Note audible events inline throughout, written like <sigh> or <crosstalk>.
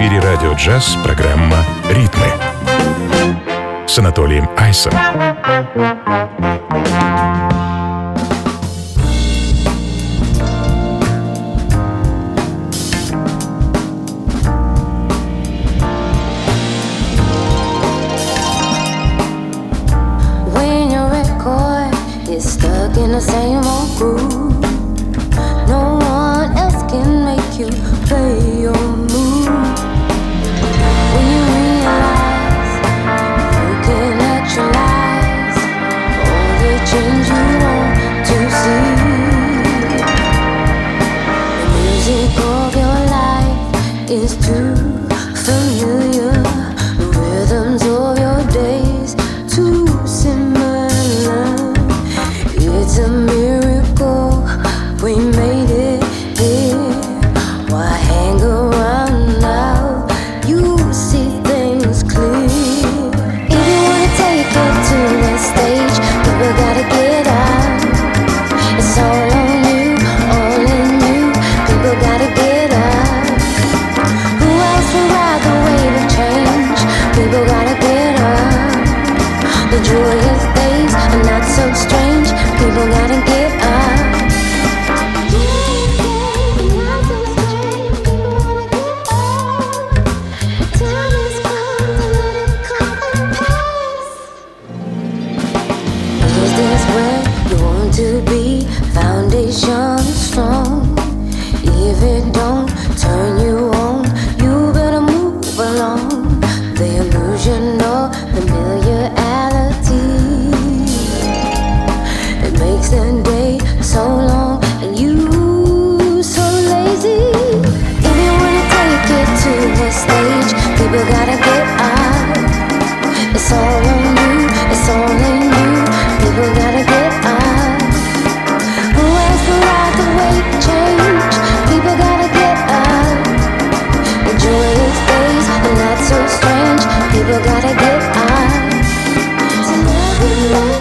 эфире радио джаз программа «Ритмы» с Анатолием Айсом. make you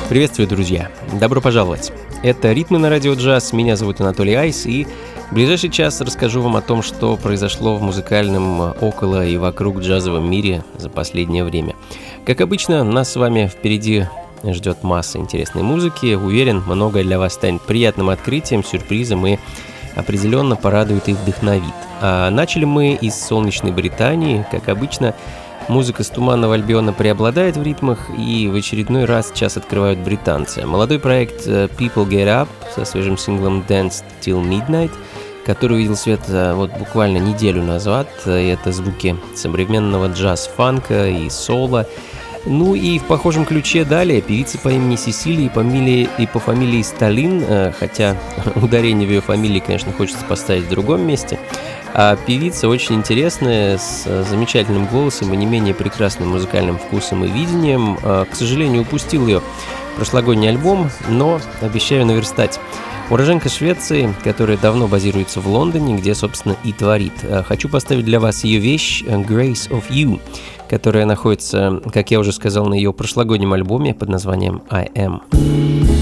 Приветствую, друзья! Добро пожаловать! Это «Ритмы на радио джаз», меня зовут Анатолий Айс, и в ближайший час расскажу вам о том, что произошло в музыкальном около и вокруг джазовом мире за последнее время. Как обычно, нас с вами впереди ждет масса интересной музыки. Уверен, многое для вас станет приятным открытием, сюрпризом и определенно порадует и вдохновит. А начали мы из солнечной Британии, как обычно, Музыка с Туманного Альбиона преобладает в ритмах, и в очередной раз час открывают британцы. Молодой проект э, People Get Up со свежим синглом Dance Till Midnight, который увидел свет э, вот буквально неделю назад. Э, и Это звуки современного джаз-фанка и соло. Ну и в похожем ключе далее певица по имени Сесилия и по, фамилии, и по фамилии Сталин, хотя <laughs> ударение в ее фамилии, конечно, хочется поставить в другом месте. А певица очень интересная, с замечательным голосом и не менее прекрасным музыкальным вкусом и видением. А, К сожалению, упустил ее прошлогодний альбом, но обещаю наверстать. Уроженка Швеции, которая давно базируется в Лондоне, где, собственно, и творит. А, Хочу поставить для вас ее вещь «Grace of You», которая находится, как я уже сказал, на ее прошлогоднем альбоме под названием «I Am».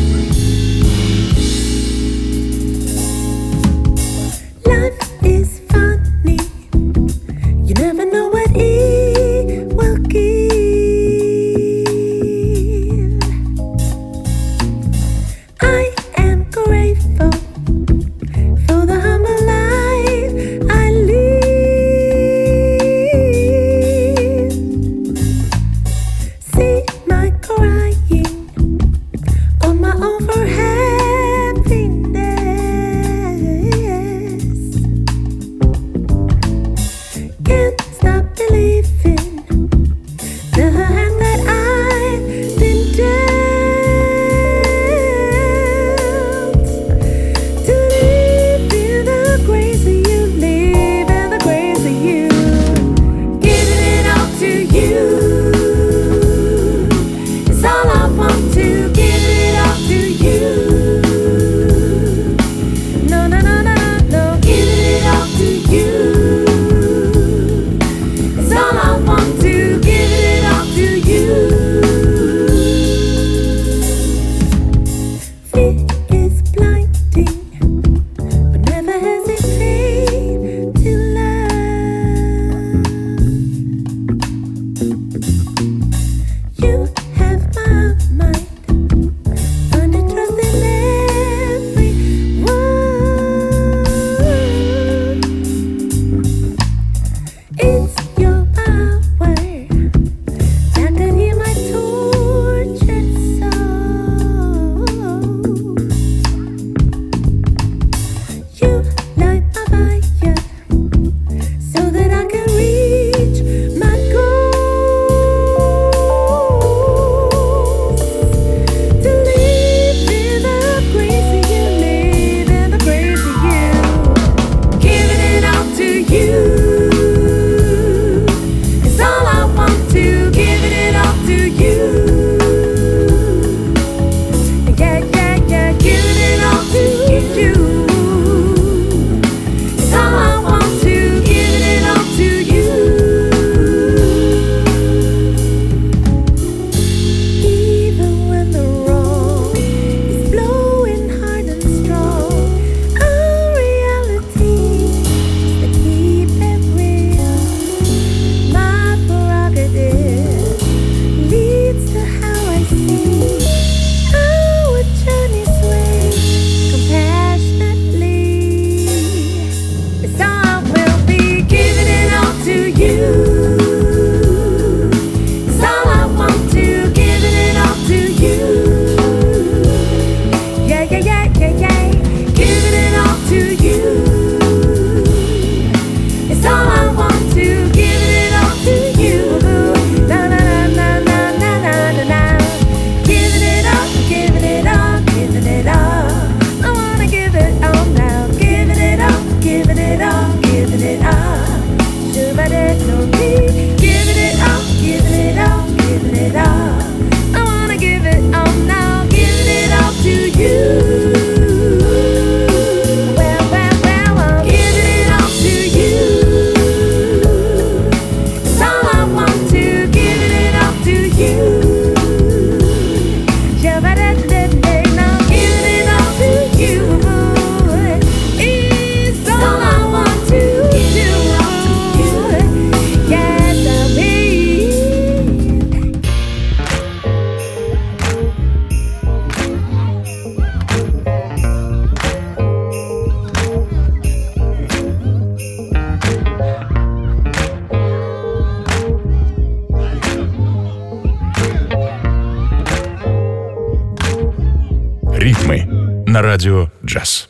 На радио «Джаз».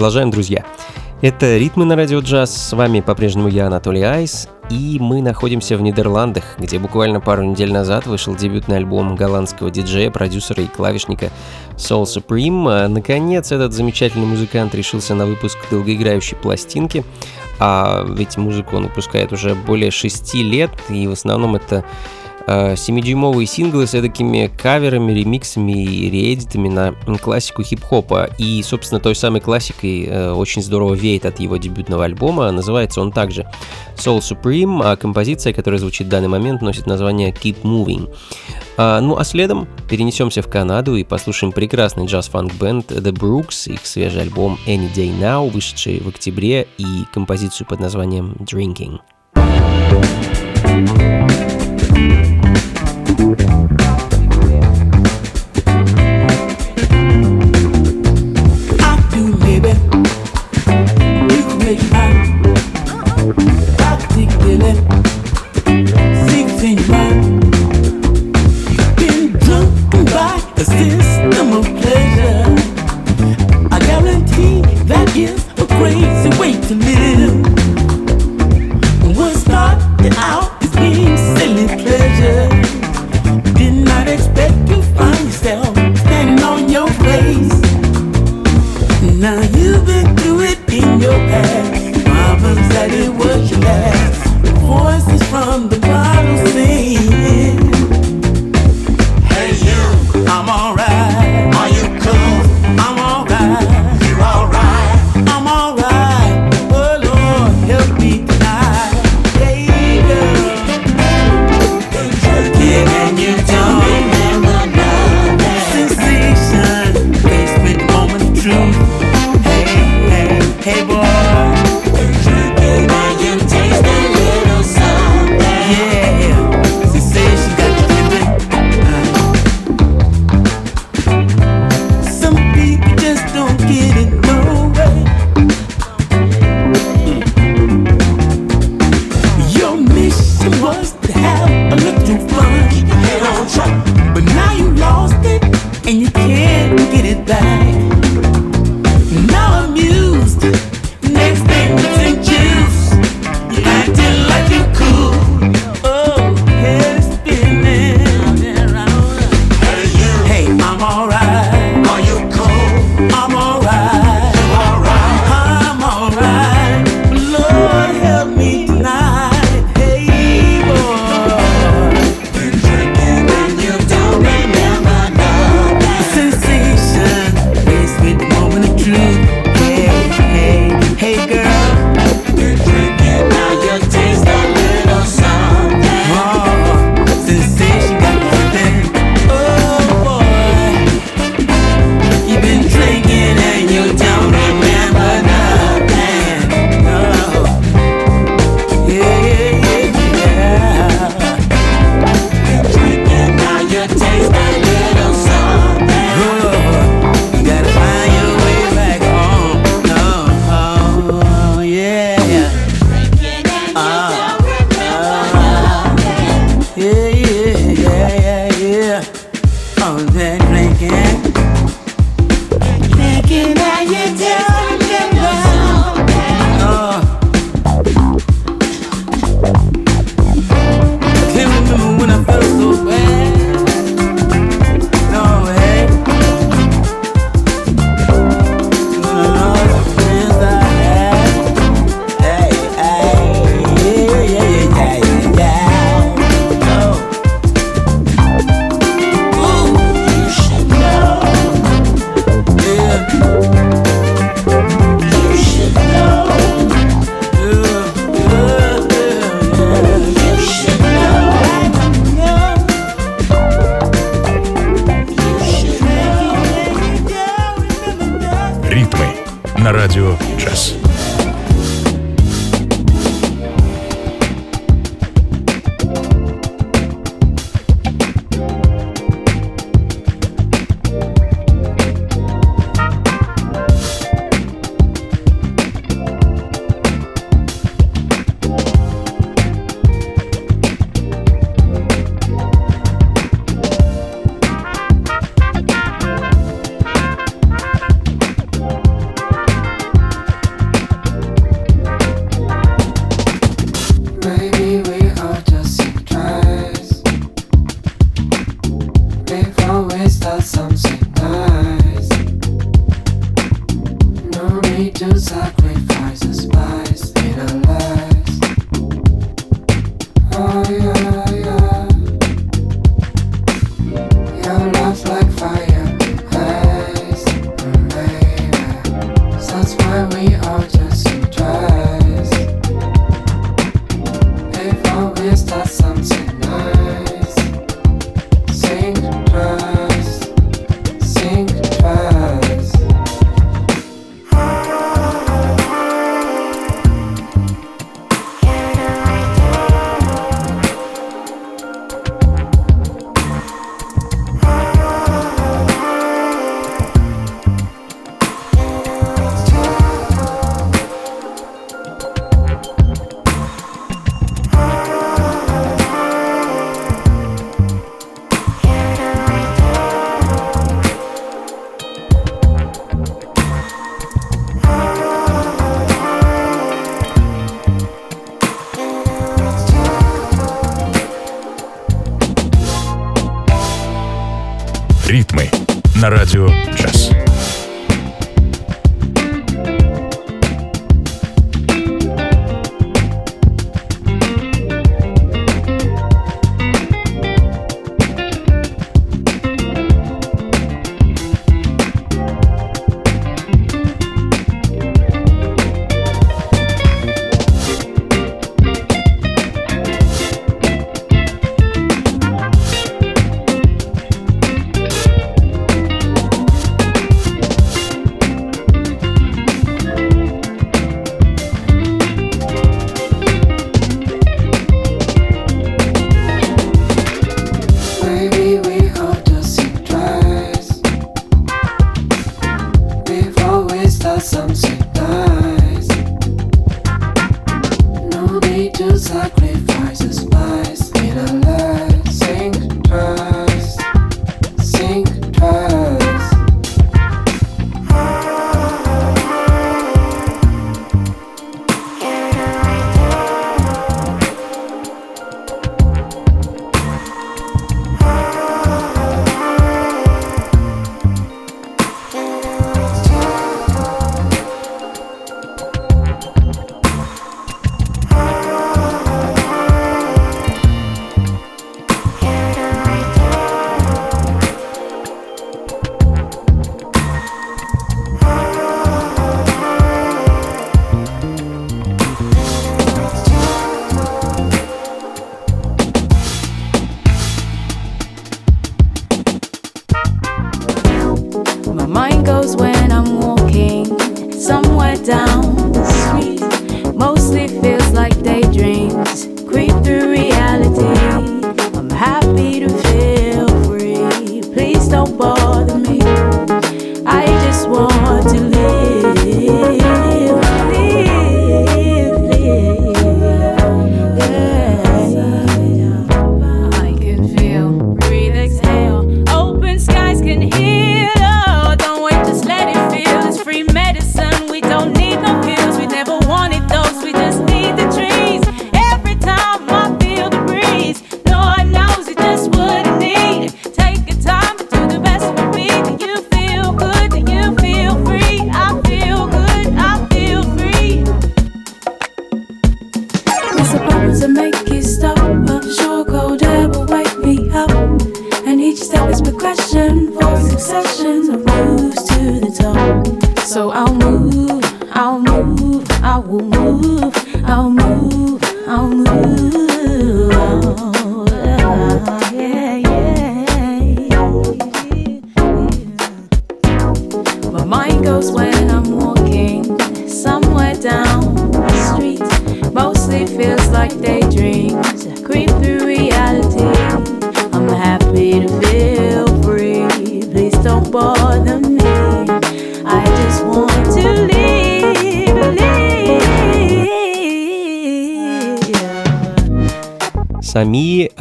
Продолжаем, друзья. Это «Ритмы на радио джаз». С вами по-прежнему я, Анатолий Айс. И мы находимся в Нидерландах, где буквально пару недель назад вышел дебютный альбом голландского диджея, продюсера и клавишника Soul Supreme. А, наконец, этот замечательный музыкант решился на выпуск долгоиграющей пластинки. А ведь музыку он выпускает уже более шести лет, и в основном это 7-дюймовые синглы с такими каверами, ремиксами и реэдитами на классику хип-хопа. И, собственно, той самой классикой э, очень здорово веет от его дебютного альбома. Называется он также Soul Supreme, а композиция, которая звучит в данный момент, носит название Keep Moving. А, ну а следом перенесемся в Канаду и послушаем прекрасный джаз-фанк-бенд The Brooks, их свежий альбом Any Day Now, вышедший в октябре, и композицию под названием Drinking. crazy way Hey boy.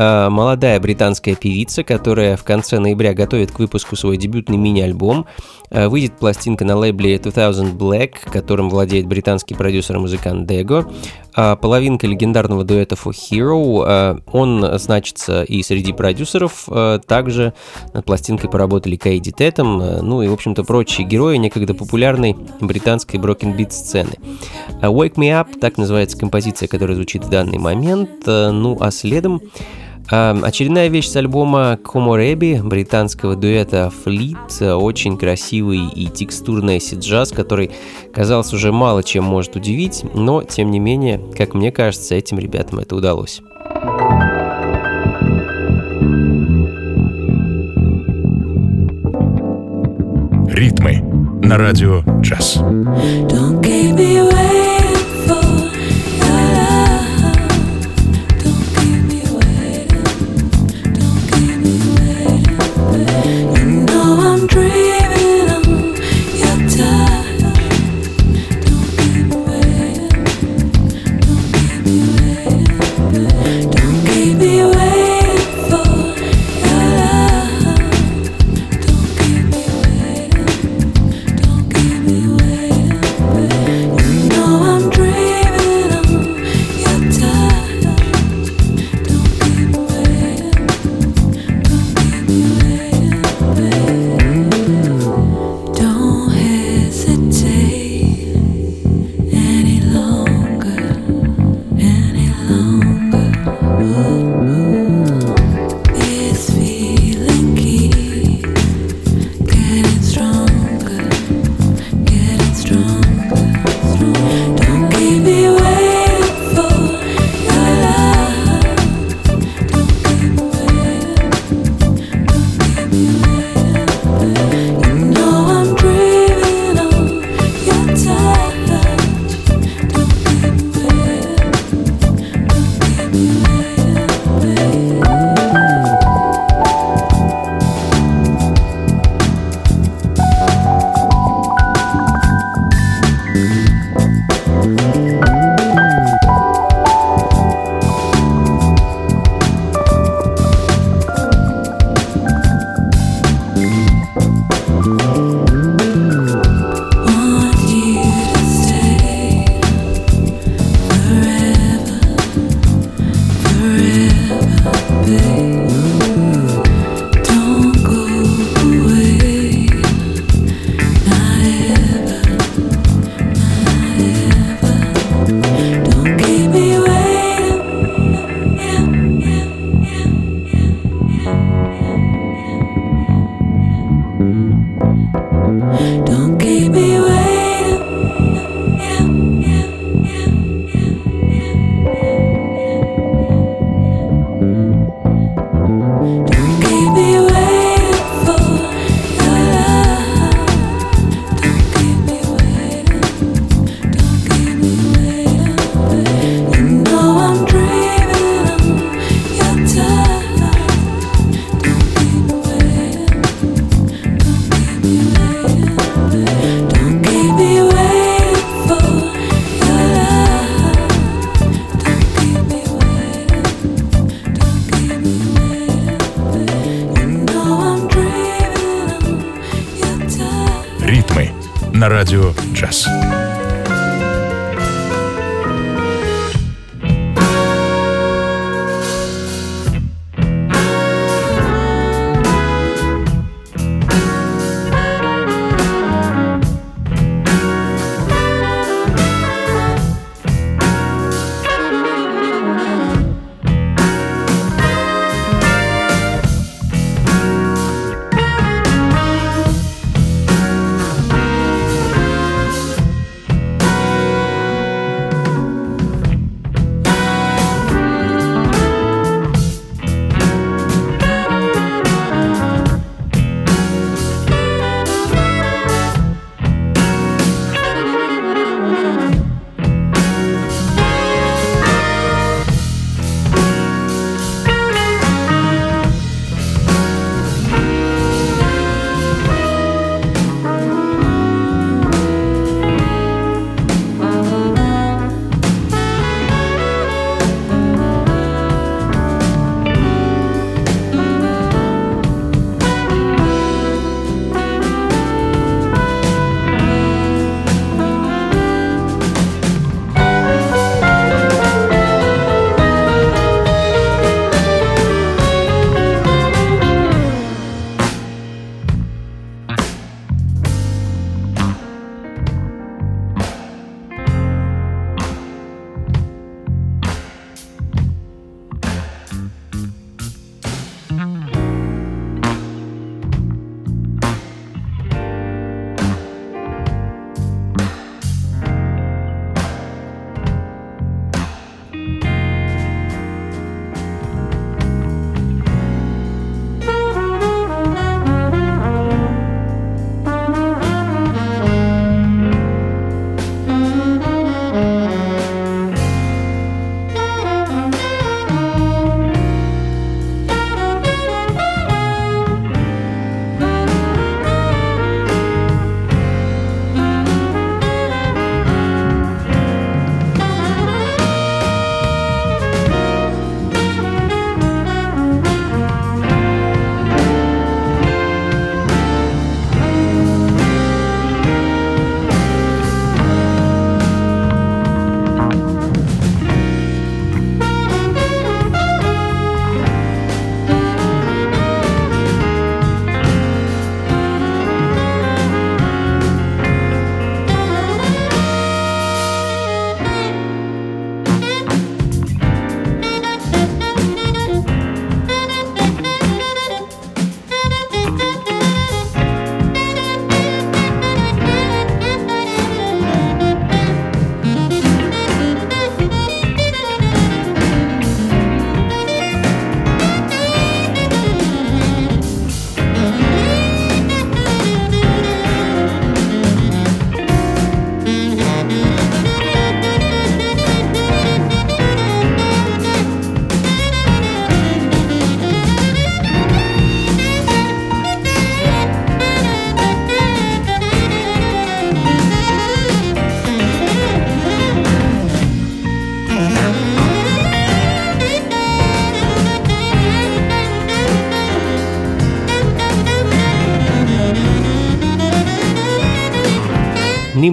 А, молодая британская певица, которая в конце ноября готовит к выпуску свой дебютный мини-альбом. А, выйдет пластинка на лейбле 2000 Black, которым владеет британский продюсер и музыкант Дего. А, половинка легендарного дуэта For Hero. Он значится и среди продюсеров. Также над пластинкой поработали Кайди Тетом, ну и, в общем-то, прочие герои некогда популярной британской брокенбит сцены. Wake Me Up, так называется композиция, которая звучит в данный момент. Ну а следом Эм, очередная вещь с альбома Комореби британского дуэта Fleet Очень красивый и текстурный acid-джаз, который, казалось, уже мало чем может удивить, но, тем не менее, как мне кажется, этим ребятам это удалось. Ритмы на радио «Джаз». Don't keep me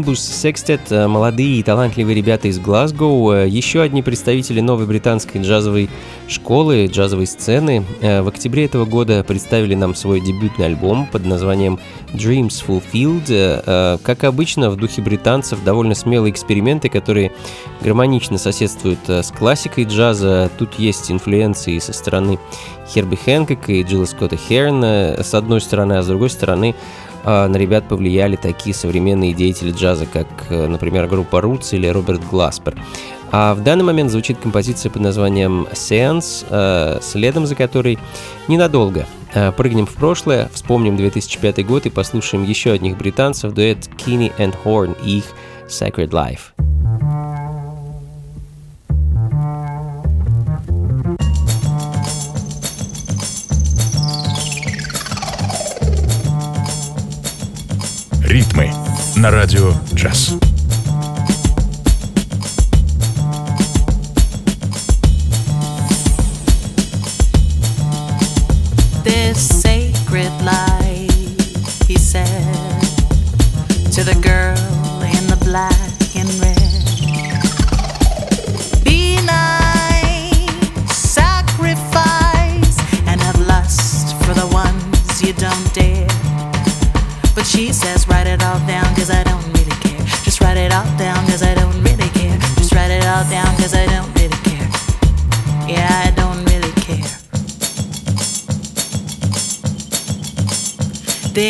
Nimbus Sextet, э, молодые и талантливые ребята из Глазго, э, еще одни представители новой британской джазовой школы, джазовой сцены. Э, В октябре этого года представили нам свой дебютный альбом под названием Dreams Fulfilled. Как обычно, в духе британцев довольно смелые эксперименты, которые гармонично соседствуют с классикой джаза. Тут есть инфлюенции со стороны Херби Хэнкока и Джилла Скотта Херна, с одной стороны, а с другой стороны на ребят повлияли такие современные деятели джаза, как, э, например, группа Roots или Роберт Гласпер. А в данный момент звучит композиция под названием «Seance», э, следом за которой ненадолго э, прыгнем в прошлое, вспомним 2005 год и послушаем еще одних британцев, дуэт Kinney and Horn и их «Sacred Life». Ритмы на радио джаз. this sacred life, he said to the girl in the black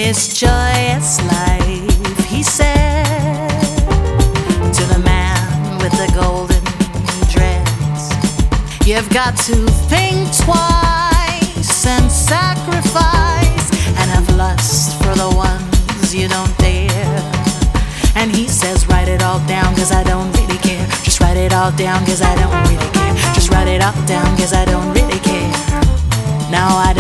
this joyous life, he said to the man with the golden dreads. You've got to think twice and sacrifice and have lust for the ones you don't dare. And he says, write it all down, cause I don't really care. Just write it all down, cause I don't really care. Just write it all down, cause I don't really care. Now I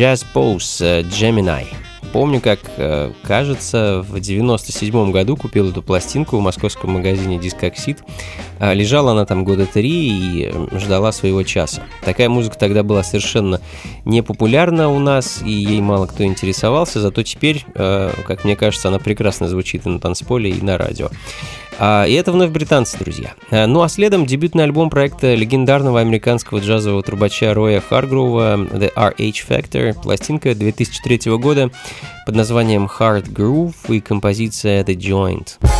Jazz Pose э, Gemini. помню, как, э, кажется, в 97 году купил эту пластинку в московском магазине «Дискоксид». А, Лежала она там года три и э, ждала своего часа. Такая музыка тогда была совершенно непопулярна у нас, и ей мало кто интересовался, зато теперь, э, как мне кажется, она прекрасно звучит и на танцполе, и на радио. А, и это вновь британцы, друзья. А, ну а следом дебютный альбом проекта легендарного американского джазового трубача Роя Харгрова The RH Factor, пластинка 2003 года под названием Hard Groove и композиция The Joint.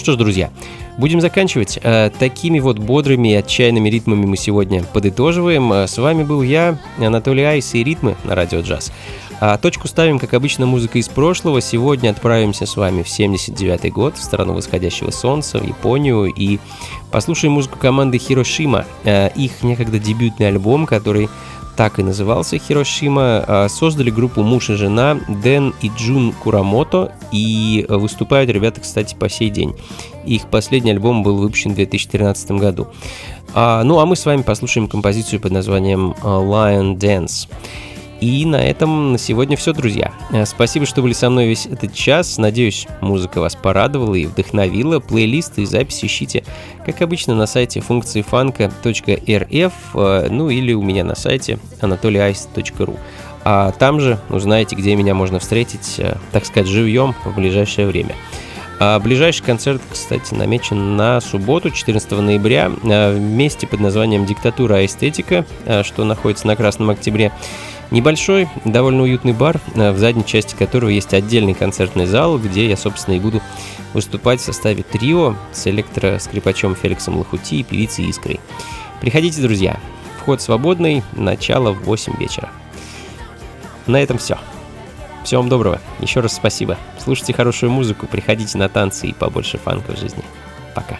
Что ж, друзья, будем заканчивать. Э, Такими вот бодрыми и отчаянными ритмами мы сегодня подытоживаем. Э, С вами был я, Анатолий Айс и ритмы на радио джаз. А точку ставим, как обычно, музыка из прошлого. Сегодня отправимся с вами в 79 год, в страну восходящего солнца, в Японию, и послушаем музыку команды Хирошима. Э, Их некогда дебютный альбом, который так и назывался Хирошима, а, создали группу муж и жена Дэн и Джун Курамото, и э, выступают ребята, кстати, по сей день. Их последний альбом был выпущен в 2013 году. А, ну а мы с вами послушаем композицию под названием Lion Dance. И на этом на сегодня все, друзья. Э, Спасибо, что были со мной весь этот час. Надеюсь, музыка вас порадовала и вдохновила. Плейлисты и записи ищите, как обычно, на сайте функции фанка.рф, э, ну или у меня на сайте anatolyice.ru. А там же узнаете, где меня можно встретить, э, так сказать, живьем в ближайшее время. А ближайший концерт, кстати, намечен на субботу, 14 ноября, в месте под названием «Диктатура эстетика», что находится на Красном Октябре. Небольшой, довольно уютный бар, э, в задней части которого есть отдельный концертный зал, где я, собственно, и буду выступать в составе трио с электроскрипачом Феликсом Лохути и певицей Искрой. Приходите, друзья. Вход свободный, начало в 8 вечера. На этом все. Всего вам доброго. Еще раз спасибо. Слушайте хорошую музыку, приходите на танцы и побольше фанка в жизни. Пока.